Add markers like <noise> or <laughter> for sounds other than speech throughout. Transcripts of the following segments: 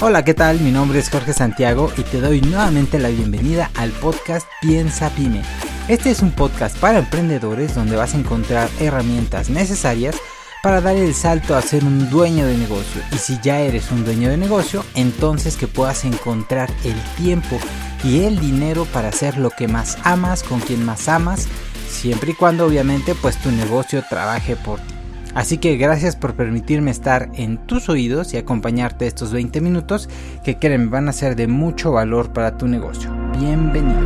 Hola, ¿qué tal? Mi nombre es Jorge Santiago y te doy nuevamente la bienvenida al podcast Piensa Pyme. Este es un podcast para emprendedores donde vas a encontrar herramientas necesarias para dar el salto a ser un dueño de negocio. Y si ya eres un dueño de negocio, entonces que puedas encontrar el tiempo y el dinero para hacer lo que más amas, con quien más amas, siempre y cuando obviamente pues tu negocio trabaje por ti. Así que gracias por permitirme estar en tus oídos y acompañarte estos 20 minutos que créeme van a ser de mucho valor para tu negocio. Bienvenido.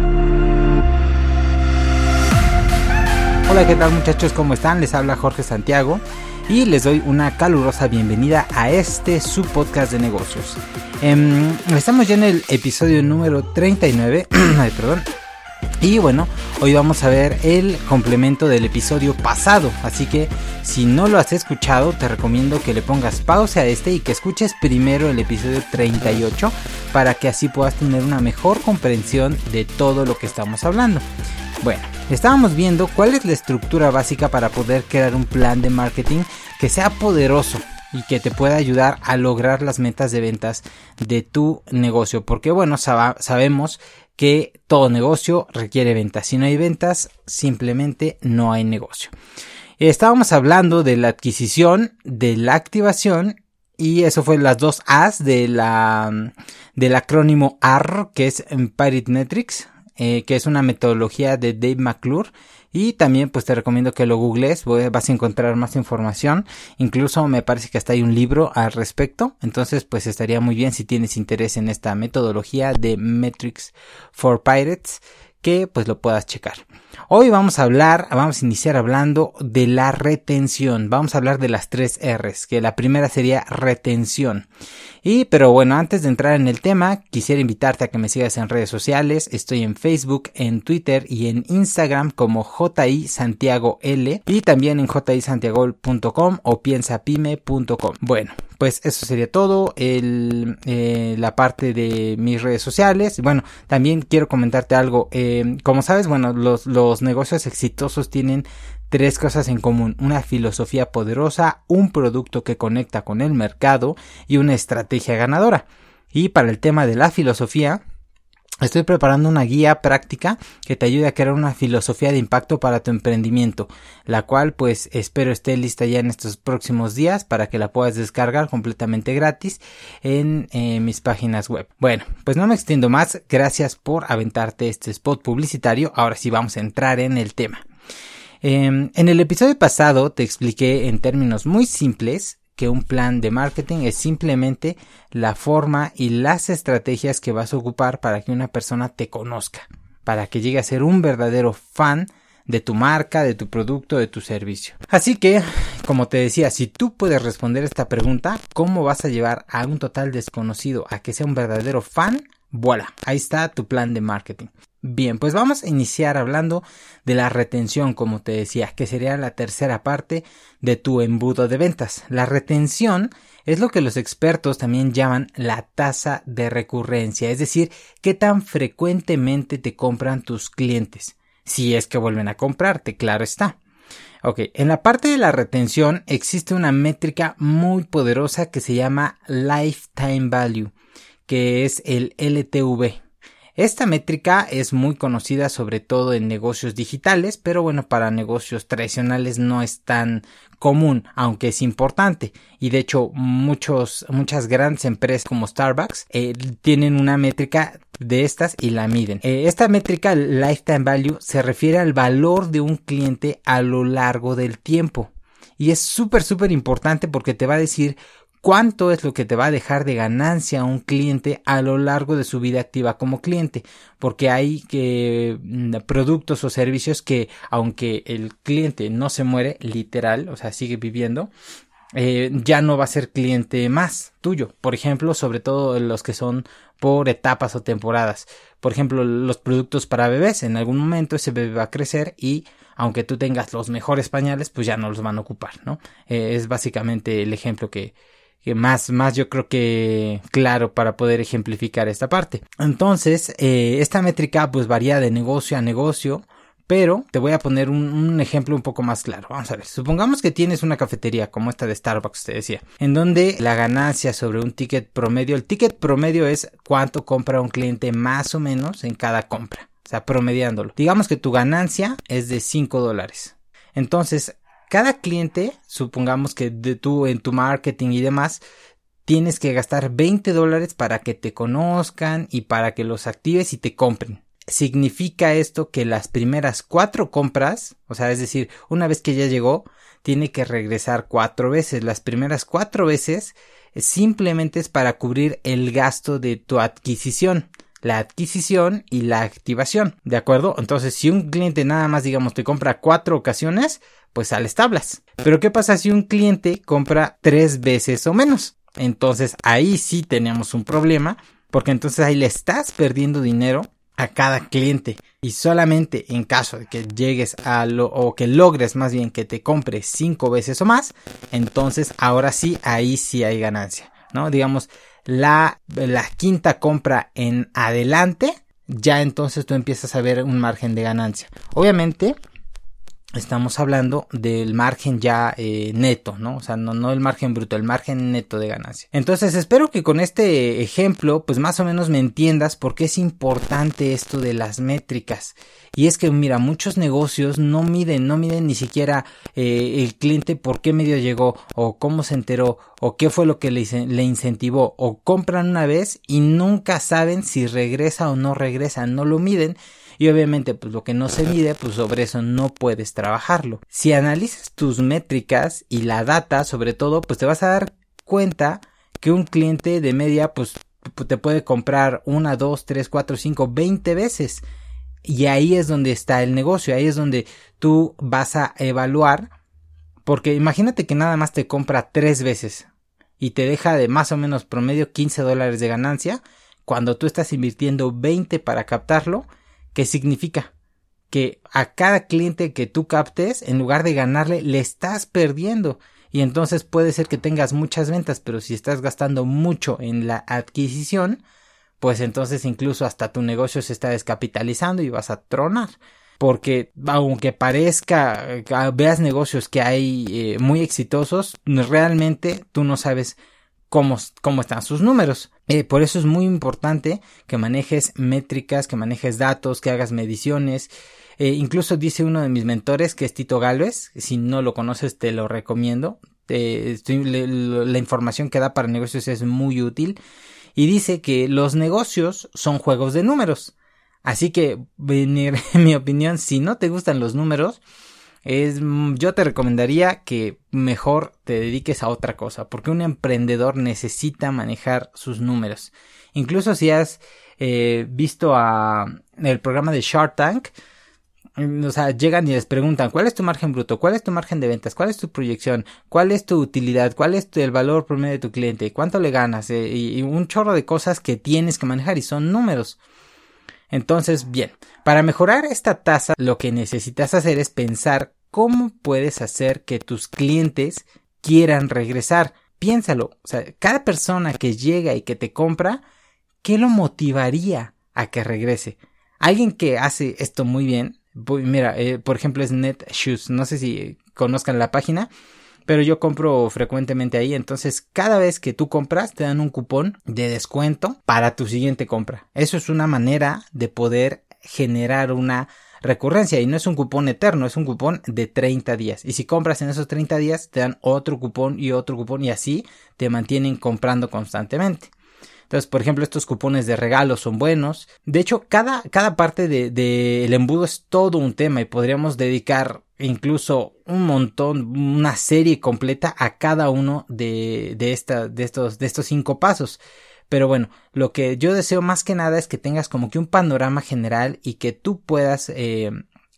Hola, ¿qué tal muchachos? ¿Cómo están? Les habla Jorge Santiago y les doy una calurosa bienvenida a este su podcast de negocios. Em, estamos ya en el episodio número 39, <clears throat> ay, perdón, y bueno, hoy vamos a ver el complemento del episodio pasado, así que si no lo has escuchado te recomiendo que le pongas pausa a este y que escuches primero el episodio 38 para que así puedas tener una mejor comprensión de todo lo que estamos hablando. Bueno, estábamos viendo cuál es la estructura básica para poder crear un plan de marketing que sea poderoso y que te pueda ayudar a lograr las metas de ventas de tu negocio. Porque bueno, sabemos que todo negocio requiere ventas. Si no hay ventas, simplemente no hay negocio. Estábamos hablando de la adquisición, de la activación y eso fue las dos A's de la, del acrónimo AR, que es Pirate Metrics, eh, que es una metodología de Dave McClure y también pues te recomiendo que lo googles, vas a encontrar más información. Incluso me parece que hasta hay un libro al respecto. Entonces pues estaría muy bien si tienes interés en esta metodología de Metrics for Pirates que pues lo puedas checar. Hoy vamos a hablar, vamos a iniciar hablando de la retención. Vamos a hablar de las tres R's, que la primera sería retención. Y, pero bueno, antes de entrar en el tema, quisiera invitarte a que me sigas en redes sociales. Estoy en Facebook, en Twitter y en Instagram como JI Santiago L y también en jisantiago.com o piensapime.com. Bueno, pues eso sería todo. El, eh, la parte de mis redes sociales. Bueno, también quiero comentarte algo. Eh, como sabes, bueno, los, los negocios exitosos tienen tres cosas en común, una filosofía poderosa, un producto que conecta con el mercado y una estrategia ganadora. Y para el tema de la filosofía, Estoy preparando una guía práctica que te ayude a crear una filosofía de impacto para tu emprendimiento, la cual pues espero esté lista ya en estos próximos días para que la puedas descargar completamente gratis en eh, mis páginas web. Bueno, pues no me extiendo más, gracias por aventarte este spot publicitario, ahora sí vamos a entrar en el tema. Em, en el episodio pasado te expliqué en términos muy simples que un plan de marketing es simplemente la forma y las estrategias que vas a ocupar para que una persona te conozca, para que llegue a ser un verdadero fan de tu marca, de tu producto, de tu servicio. Así que, como te decía, si tú puedes responder esta pregunta, ¿cómo vas a llevar a un total desconocido a que sea un verdadero fan? Voilà, ahí está tu plan de marketing. Bien, pues vamos a iniciar hablando de la retención, como te decía, que sería la tercera parte de tu embudo de ventas. La retención es lo que los expertos también llaman la tasa de recurrencia, es decir, qué tan frecuentemente te compran tus clientes, si es que vuelven a comprarte, claro está. Ok, en la parte de la retención existe una métrica muy poderosa que se llama Lifetime Value, que es el LTV. Esta métrica es muy conocida sobre todo en negocios digitales, pero bueno, para negocios tradicionales no es tan común, aunque es importante. Y de hecho, muchos, muchas grandes empresas como Starbucks eh, tienen una métrica de estas y la miden. Eh, esta métrica, Lifetime Value, se refiere al valor de un cliente a lo largo del tiempo. Y es súper, súper importante porque te va a decir cuánto es lo que te va a dejar de ganancia un cliente a lo largo de su vida activa como cliente, porque hay que mm, productos o servicios que aunque el cliente no se muere literal, o sea, sigue viviendo, eh, ya no va a ser cliente más tuyo. Por ejemplo, sobre todo los que son por etapas o temporadas. Por ejemplo, los productos para bebés. En algún momento ese bebé va a crecer y aunque tú tengas los mejores pañales, pues ya no los van a ocupar, ¿no? Eh, es básicamente el ejemplo que, más, más yo creo que claro para poder ejemplificar esta parte. Entonces, eh, esta métrica pues varía de negocio a negocio, Pero te voy a poner un, ejemplo un poco más claro. Vamos a ver. Supongamos que tienes una cafetería como esta de Starbucks, te decía, en donde la ganancia sobre un ticket promedio, el ticket promedio es cuánto compra un cliente más o menos en cada compra. O sea, promediándolo. Digamos que tu ganancia es de 5 dólares. Entonces, cada cliente, supongamos que de tú en tu marketing y demás, tienes que gastar 20 dólares para que te conozcan y para que los actives y te compren significa esto que las primeras cuatro compras, o sea, es decir, una vez que ya llegó, tiene que regresar cuatro veces. Las primeras cuatro veces simplemente es para cubrir el gasto de tu adquisición la adquisición y la activación, ¿de acuerdo? Entonces, si un cliente nada más, digamos, te compra cuatro ocasiones, pues sales tablas. Pero ¿qué pasa si un cliente compra tres veces o menos? Entonces, ahí sí tenemos un problema, porque entonces ahí le estás perdiendo dinero a cada cliente y solamente en caso de que llegues a lo o que logres más bien que te compre cinco veces o más entonces ahora sí ahí sí hay ganancia no digamos la, la quinta compra en adelante ya entonces tú empiezas a ver un margen de ganancia obviamente estamos hablando del margen ya eh, neto, ¿no? O sea, no, no el margen bruto, el margen neto de ganancia. Entonces, espero que con este ejemplo, pues más o menos me entiendas por qué es importante esto de las métricas. Y es que, mira, muchos negocios no miden, no miden ni siquiera eh, el cliente por qué medio llegó, o cómo se enteró, o qué fue lo que le, le incentivó, o compran una vez y nunca saben si regresa o no regresa, no lo miden y obviamente pues lo que no se mide pues sobre eso no puedes trabajarlo. Si analizas tus métricas y la data sobre todo pues te vas a dar cuenta que un cliente de media pues te puede comprar una, dos, tres, cuatro, cinco, veinte veces. Y ahí es donde está el negocio, ahí es donde tú vas a evaluar, porque imagínate que nada más te compra tres veces y te deja de más o menos promedio 15 dólares de ganancia, cuando tú estás invirtiendo 20 para captarlo, ¿Qué significa? Que a cada cliente que tú captes, en lugar de ganarle, le estás perdiendo. Y entonces puede ser que tengas muchas ventas, pero si estás gastando mucho en la adquisición, pues entonces incluso hasta tu negocio se está descapitalizando y vas a tronar. Porque aunque parezca, eh, veas negocios que hay eh, muy exitosos, realmente tú no sabes cómo, cómo están sus números. Eh, por eso es muy importante que manejes métricas, que manejes datos, que hagas mediciones. Eh, incluso dice uno de mis mentores, que es Tito Galvez, si no lo conoces te lo recomiendo. la información que da para negocios es muy útil. Y dice que los negocios son juegos de números. Así que, <laughs> en mi opinión, si no te gustan los números, es, mm, yo te recomendaría que mejor te dediques a otra cosa, porque un emprendedor necesita manejar sus números. Incluso si has eh, visto a el programa de Shark Tank, mm, o sea, llegan y les preguntan, ¿cuál es tu margen bruto? ¿Cuál es tu margen de ventas? ¿Cuál es tu proyección? ¿Cuál es tu utilidad? ¿Cuál es el valor promedio de tu cliente? ¿Cuánto le ganas? Eh, y un chorro de cosas que tienes que manejar y son números. Entonces, bien, para mejorar esta tasa, lo que necesitas hacer es pensar cómo puedes hacer que tus clientes quieran regresar. Piénsalo, o sea, cada persona que llega y que te compra, ¿qué lo motivaría a que regrese? Alguien que hace esto muy bien, mira, eh, por ejemplo es NetShoes, no sé si conozcan la página, pero yo compro frecuentemente ahí, entonces cada vez que tú compras te dan un cupón de descuento para tu siguiente compra. Eso es una manera de poder generar una recurrencia y no es un cupón eterno, es un cupón de 30 días. Y si compras en esos 30 días te dan otro cupón y otro cupón y así te mantienen comprando constantemente. Entonces, por ejemplo, estos cupones de regalo son buenos. De hecho, cada, cada parte del de, embudo es todo un tema y podríamos dedicar incluso un montón, una serie completa a cada uno de, de, esta, de, estos, de estos cinco pasos. Pero bueno, lo que yo deseo más que nada es que tengas como que un panorama general y que tú puedas eh,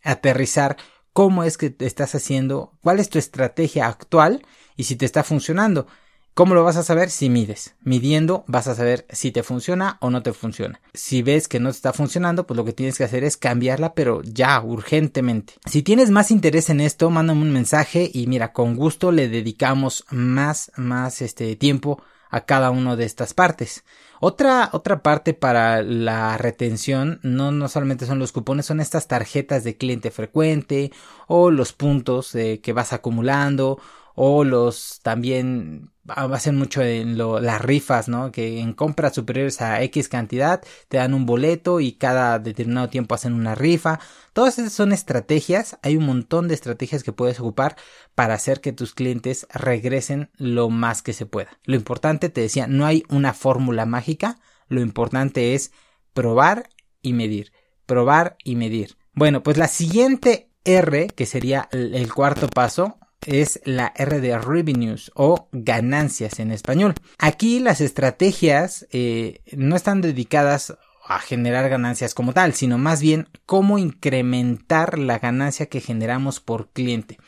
aterrizar cómo es que te estás haciendo, cuál es tu estrategia actual y si te está funcionando. ¿Cómo lo vas a saber? Si mides. Midiendo vas a saber si te funciona o no te funciona. Si ves que no te está funcionando, pues lo que tienes que hacer es cambiarla, pero ya, urgentemente. Si tienes más interés en esto, mándame un mensaje y mira, con gusto le dedicamos más, más este tiempo a cada una de estas partes. Otra, otra parte para la retención no, no solamente son los cupones, son estas tarjetas de cliente frecuente o los puntos eh, que vas acumulando o los también hacen mucho en lo, las rifas, ¿no? Que en compras superiores a X cantidad te dan un boleto y cada determinado tiempo hacen una rifa. Todas esas son estrategias, hay un montón de estrategias que puedes ocupar para hacer que tus clientes regresen lo más que se pueda. Lo importante, te decía, no hay una fórmula mágica, lo importante es probar y medir, probar y medir. Bueno, pues la siguiente R, que sería el cuarto paso, es la R de revenues o ganancias en español. Aquí las estrategias eh, no están dedicadas a generar ganancias como tal, sino más bien cómo incrementar la ganancia que generamos por cliente.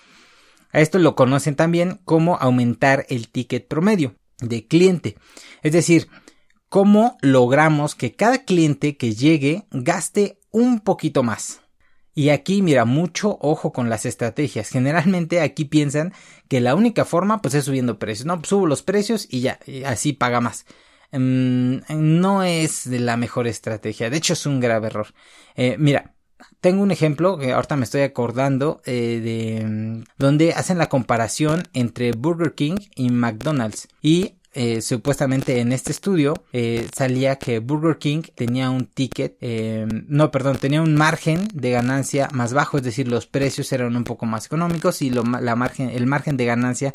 A esto lo conocen también como aumentar el ticket promedio de cliente. Es decir, cómo logramos que cada cliente que llegue gaste un poquito más. Y aquí, mira, mucho ojo con las estrategias. Generalmente aquí piensan que la única forma pues es subiendo precios. No, pues, subo los precios y ya, así paga más. Mm, no es la mejor estrategia. De hecho, es un grave error. Eh, mira, tengo un ejemplo que ahorita me estoy acordando eh, de mm, donde hacen la comparación entre Burger King y McDonald's y eh, supuestamente en este estudio eh, salía que Burger King tenía un ticket, eh, no, perdón, tenía un margen de ganancia más bajo, es decir, los precios eran un poco más económicos y la margen, el margen de ganancia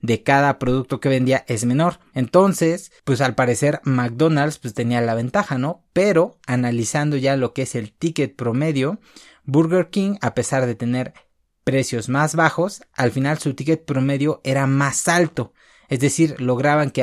de cada producto que vendía es menor. Entonces, pues al parecer McDonald's pues tenía la ventaja, ¿no? Pero analizando ya lo que es el ticket promedio, Burger King, a pesar de tener precios más bajos, al final su ticket promedio era más alto. Es decir, lograban que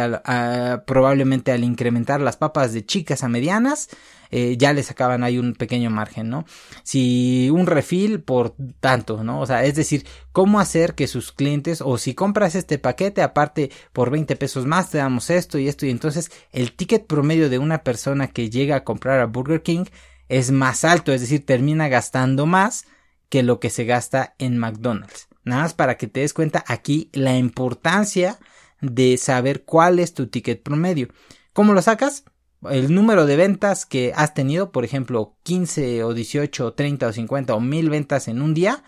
probablemente al incrementar las papas de chicas a medianas, eh, ya le sacaban ahí un pequeño margen, ¿no? Si un refil por tanto, ¿no? O sea, es decir, cómo hacer que sus clientes, o si compras este paquete, aparte por 20 pesos más, te damos esto y esto, y entonces el ticket promedio de una persona que llega a comprar a Burger King es más alto, es decir, termina gastando más que lo que se gasta en McDonald's. Nada más para que te des cuenta aquí la importancia de saber cuál es tu ticket promedio. ¿Cómo lo sacas? El número de ventas que has tenido, por ejemplo, 15 o 18 o 30 o 50 o 1000 ventas en un día.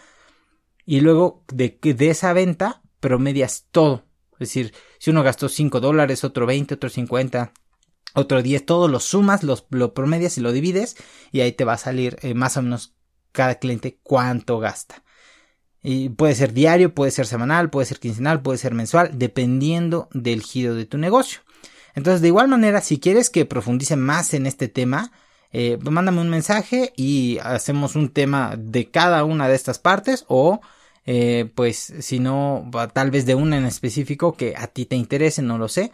Y luego de, de esa venta promedias todo. Es decir, si uno gastó 5 dólares, otro 20, otro 50, otro 10, todo lo sumas, lo promedias y lo divides y ahí te va a salir eh, más o menos cada cliente cuánto gasta. Y puede ser diario, puede ser semanal, puede ser quincenal, puede ser mensual, dependiendo del giro de tu negocio. Entonces, de igual manera, si quieres que profundice más en este tema, eh, pues mándame un mensaje y hacemos un tema de cada una de estas partes o eh, pues si no, tal vez de una en específico que a ti te interese, no lo sé.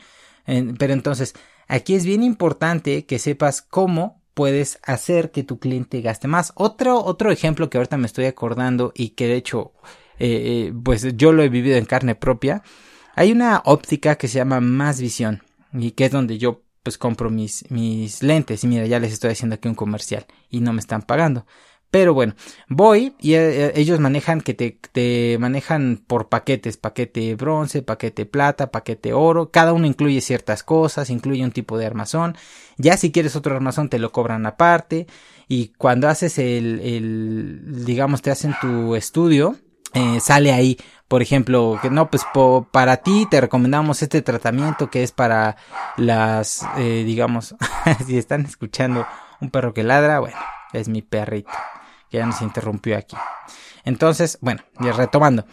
pero entonces, aquí es bien importante que sepas cómo puedes hacer que tu cliente gaste más. Otro, otro ejemplo que ahorita me estoy acordando y que de hecho, eh, eh, pues yo lo he vivido en carne propia. Hay una óptica que se llama Más Visión y que es donde yo pues compro mis, mis lentes y mira, ya les estoy haciendo aquí un comercial y no me están pagando. Pero bueno, voy y eh, ellos manejan que te, manejan por paquetes, paquete bronce, paquete plata, paquete oro, cada uno incluye ciertas cosas, incluye un tipo de armazón, ya si quieres otro armazón te lo cobran aparte. Y cuando haces el, el digamos te hacen tu estudio, eh, sale ahí, por ejemplo, que no, pues para ti te recomendamos este tratamiento que es para las, eh, digamos, <laughs> si están escuchando un perro que ladra, bueno, es mi perrito que ya nos interrumpió aquí. Entonces, bueno, retomando.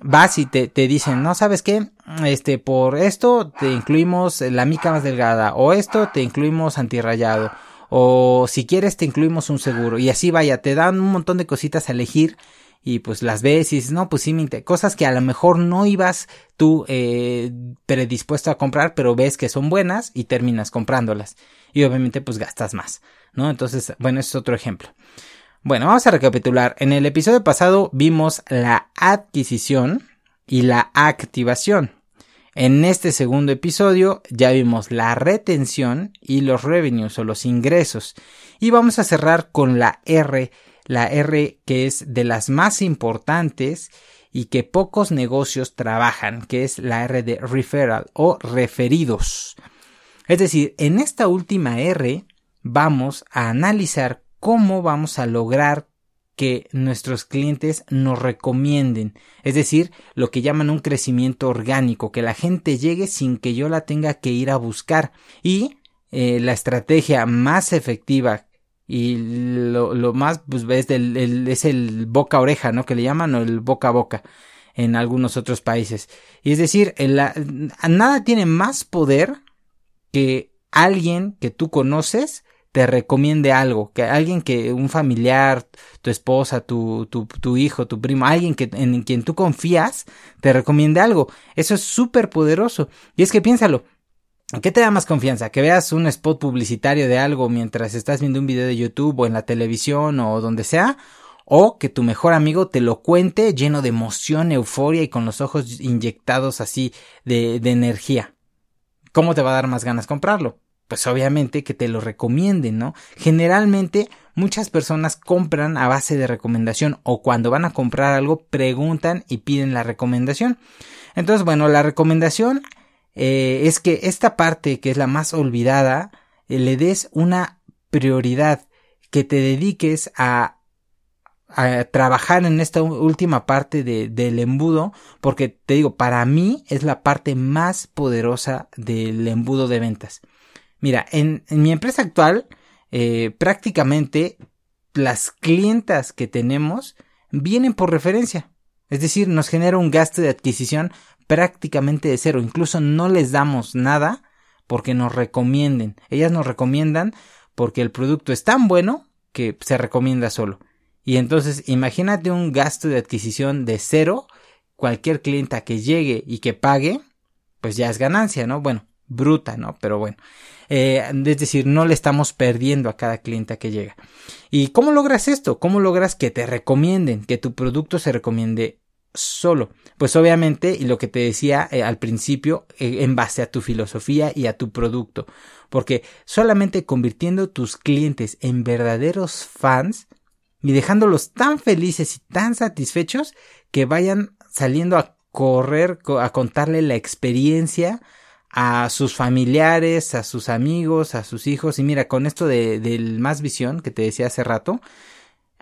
Vas y te, te dicen, no sabes qué, este, por esto te incluimos la mica más delgada, o esto te incluimos antirrayado, o si quieres te incluimos un seguro, y así vaya, te dan un montón de cositas a elegir, y pues las ves y dices, no, pues sí, cosas que a lo mejor no ibas tú eh, predispuesto a comprar, pero ves que son buenas y terminas comprándolas. Y obviamente pues gastas más, ¿no? Entonces, bueno, es otro ejemplo. Bueno, vamos a recapitular. En el episodio pasado vimos la adquisición y la activación. En este segundo episodio ya vimos la retención y los revenues o los ingresos. Y vamos a cerrar con la R, la R que es de las más importantes y que pocos negocios trabajan, que es la R de referral o referidos. Es decir, en esta última R vamos a analizar cómo vamos a lograr que nuestros clientes nos recomienden, es decir, lo que llaman un crecimiento orgánico, que la gente llegue sin que yo la tenga que ir a buscar. Y eh, la estrategia más efectiva y lo, más pues es, el, boca a oreja, ¿no? Que le llaman o el boca a boca en algunos otros países. Y es decir, nada tiene más poder que alguien que tú conoces te recomiende algo, que alguien que un familiar, tu esposa, tu, tu, hijo, tu primo, alguien que, en quien tú confías, te recomiende algo. Eso es súper poderoso. Y es que piénsalo, ¿Qué te da más confianza? ¿Que veas un spot publicitario de algo mientras estás viendo un video de YouTube o en la televisión o donde sea? ¿O que tu mejor amigo te lo cuente lleno de emoción, euforia y con los ojos inyectados así de, de energía? ¿Cómo te va a dar más ganas comprarlo? Pues obviamente que te lo recomienden, ¿no? Generalmente muchas personas compran a base de recomendación o cuando van a comprar algo preguntan y piden la recomendación. Entonces, bueno, la recomendación eh, es que esta parte que es la más olvidada eh, le des una prioridad, que te dediques a a trabajar en esta última parte de, del embudo, porque te digo, para mí es la parte más poderosa del embudo de ventas. Mira, en, mi empresa actual, eh, prácticamente las clientas que tenemos vienen por referencia. Es decir, nos genera un gasto de adquisición prácticamente de cero. Incluso no les damos nada porque nos recomienden. Ellas nos recomiendan porque el producto es tan bueno que se recomienda solo. Y entonces imagínate un gasto de adquisición de cero. Cualquier clienta que llegue y que pague, pues ya es ganancia, ¿no? Bueno, bruta, ¿no? Pero bueno. Eh, es decir, no le estamos perdiendo a cada cliente que llega. ¿Y cómo logras esto? ¿Cómo logras que te recomienden, que tu producto se recomiende solo? Pues obviamente, y lo que te decía eh, al principio, eh, en base a tu filosofía y a tu producto, porque solamente convirtiendo tus clientes en verdaderos fans y dejándolos tan felices y tan satisfechos que vayan saliendo a correr, a contarle la experiencia a sus familiares, a sus amigos, a sus hijos. Y mira, con esto de, del más visión que te decía hace rato,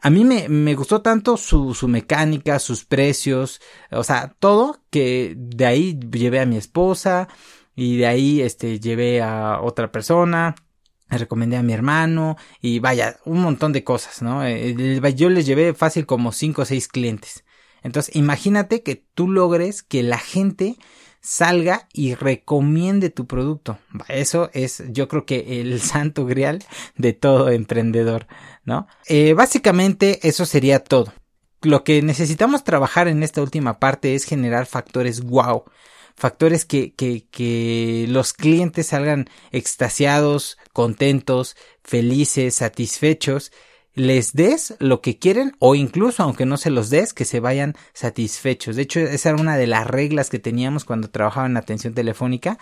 a mí me, me gustó tanto su, su, mecánica, sus precios, o sea, todo que de ahí llevé a mi esposa y de ahí este llevé a otra persona, le recomendé a mi hermano y vaya, un montón de cosas, ¿no? Eh, yo les llevé fácil como cinco o seis clientes. Entonces, imagínate que tú logres que la gente salga y recomiende tu producto. Eso es, yo creo que el <laughs> santo grial de todo emprendedor, ¿no? Eh, básicamente eso sería todo. Lo que necesitamos trabajar en esta última parte es generar factores wow. Factores que, que, que los clientes salgan extasiados, contentos, felices, satisfechos les des lo que quieren o incluso aunque no se los des que se vayan satisfechos. De hecho, esa era una de las reglas que teníamos cuando trabajaba en atención telefónica,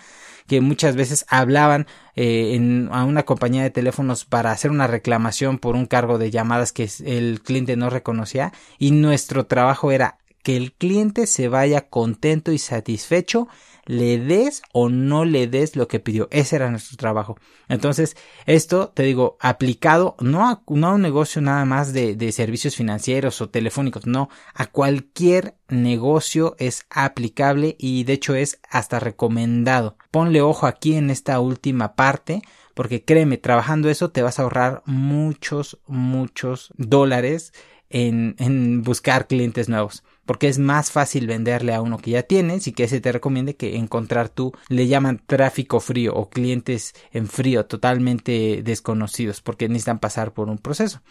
que muchas veces hablaban eh, en, a una compañía de teléfonos para hacer una reclamación por un cargo de llamadas que el cliente no reconocía y nuestro trabajo era que el cliente se vaya contento y satisfecho le des o no le des lo que pidió. Ese era nuestro trabajo. Entonces, esto, te digo, aplicado no a, un negocio nada más de, de servicios financieros o telefónicos, no, a cualquier negocio es aplicable y de hecho es hasta recomendado. Ponle ojo aquí en esta última parte porque créeme, trabajando eso te vas a ahorrar muchos, muchos dólares en, en buscar clientes nuevos porque es más fácil venderle a uno que ya tienes y que ese te recomiende que encontrar tú le llaman tráfico frío o clientes en frío totalmente desconocidos porque necesitan pasar por un proceso.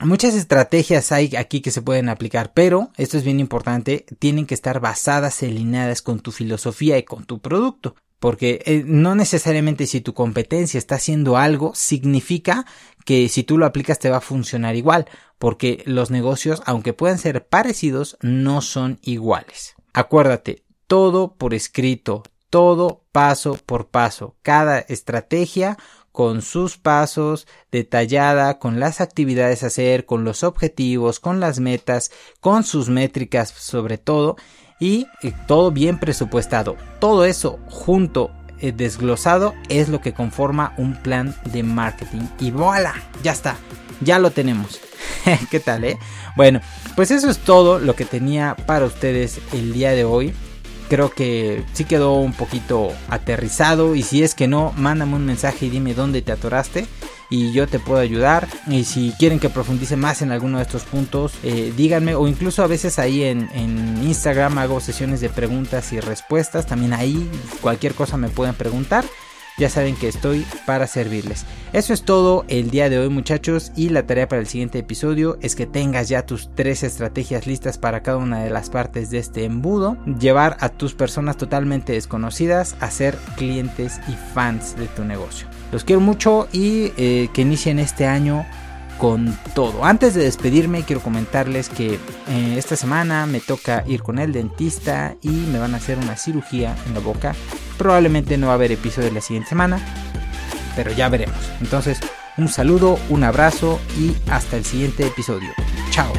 Muchas estrategias hay aquí que se pueden aplicar, pero esto es bien importante, tienen que estar basadas, alineadas con tu filosofía y con tu producto. Porque eh, no necesariamente si tu competencia está haciendo algo, significa que si tú lo aplicas te va a funcionar igual, porque los negocios, aunque puedan ser parecidos, no son iguales. Acuérdate, todo por escrito, todo paso por paso, cada estrategia con sus pasos, detallada, con las actividades a hacer, con los objetivos, con las metas, con sus métricas sobre todo y eh, todo bien presupuestado. Todo eso junto eh, desglosado es lo que conforma un plan de marketing y voilà, ya está, ya lo tenemos. <laughs> ¿Qué tal, eh? Bueno, pues eso es todo lo que tenía para ustedes el día de hoy creo que sí quedó un poquito aterrizado y si es que no, mándame un mensaje y dime dónde te atoraste y yo te puedo ayudar. Y si quieren que profundice más en alguno de estos puntos eh, díganme. O incluso a veces ahí en, en, Instagram hago sesiones de preguntas y respuestas. También ahí cualquier cosa me pueden preguntar ya saben que estoy para servirles. Eso es todo el día de hoy muchachos y la tarea para el siguiente episodio es que tengas ya tus tres estrategias listas para cada una de las partes de este embudo, llevar a tus personas totalmente desconocidas a ser clientes y fans de tu negocio. Los quiero mucho y eh, que inicien este año con todo. Antes de despedirme quiero comentarles que eh, esta semana me toca ir con el dentista y me van a hacer una cirugía en la boca. Probablemente no va a haber episodio la siguiente semana, pero ya veremos. Entonces, un saludo, un abrazo y hasta el siguiente episodio. Chao.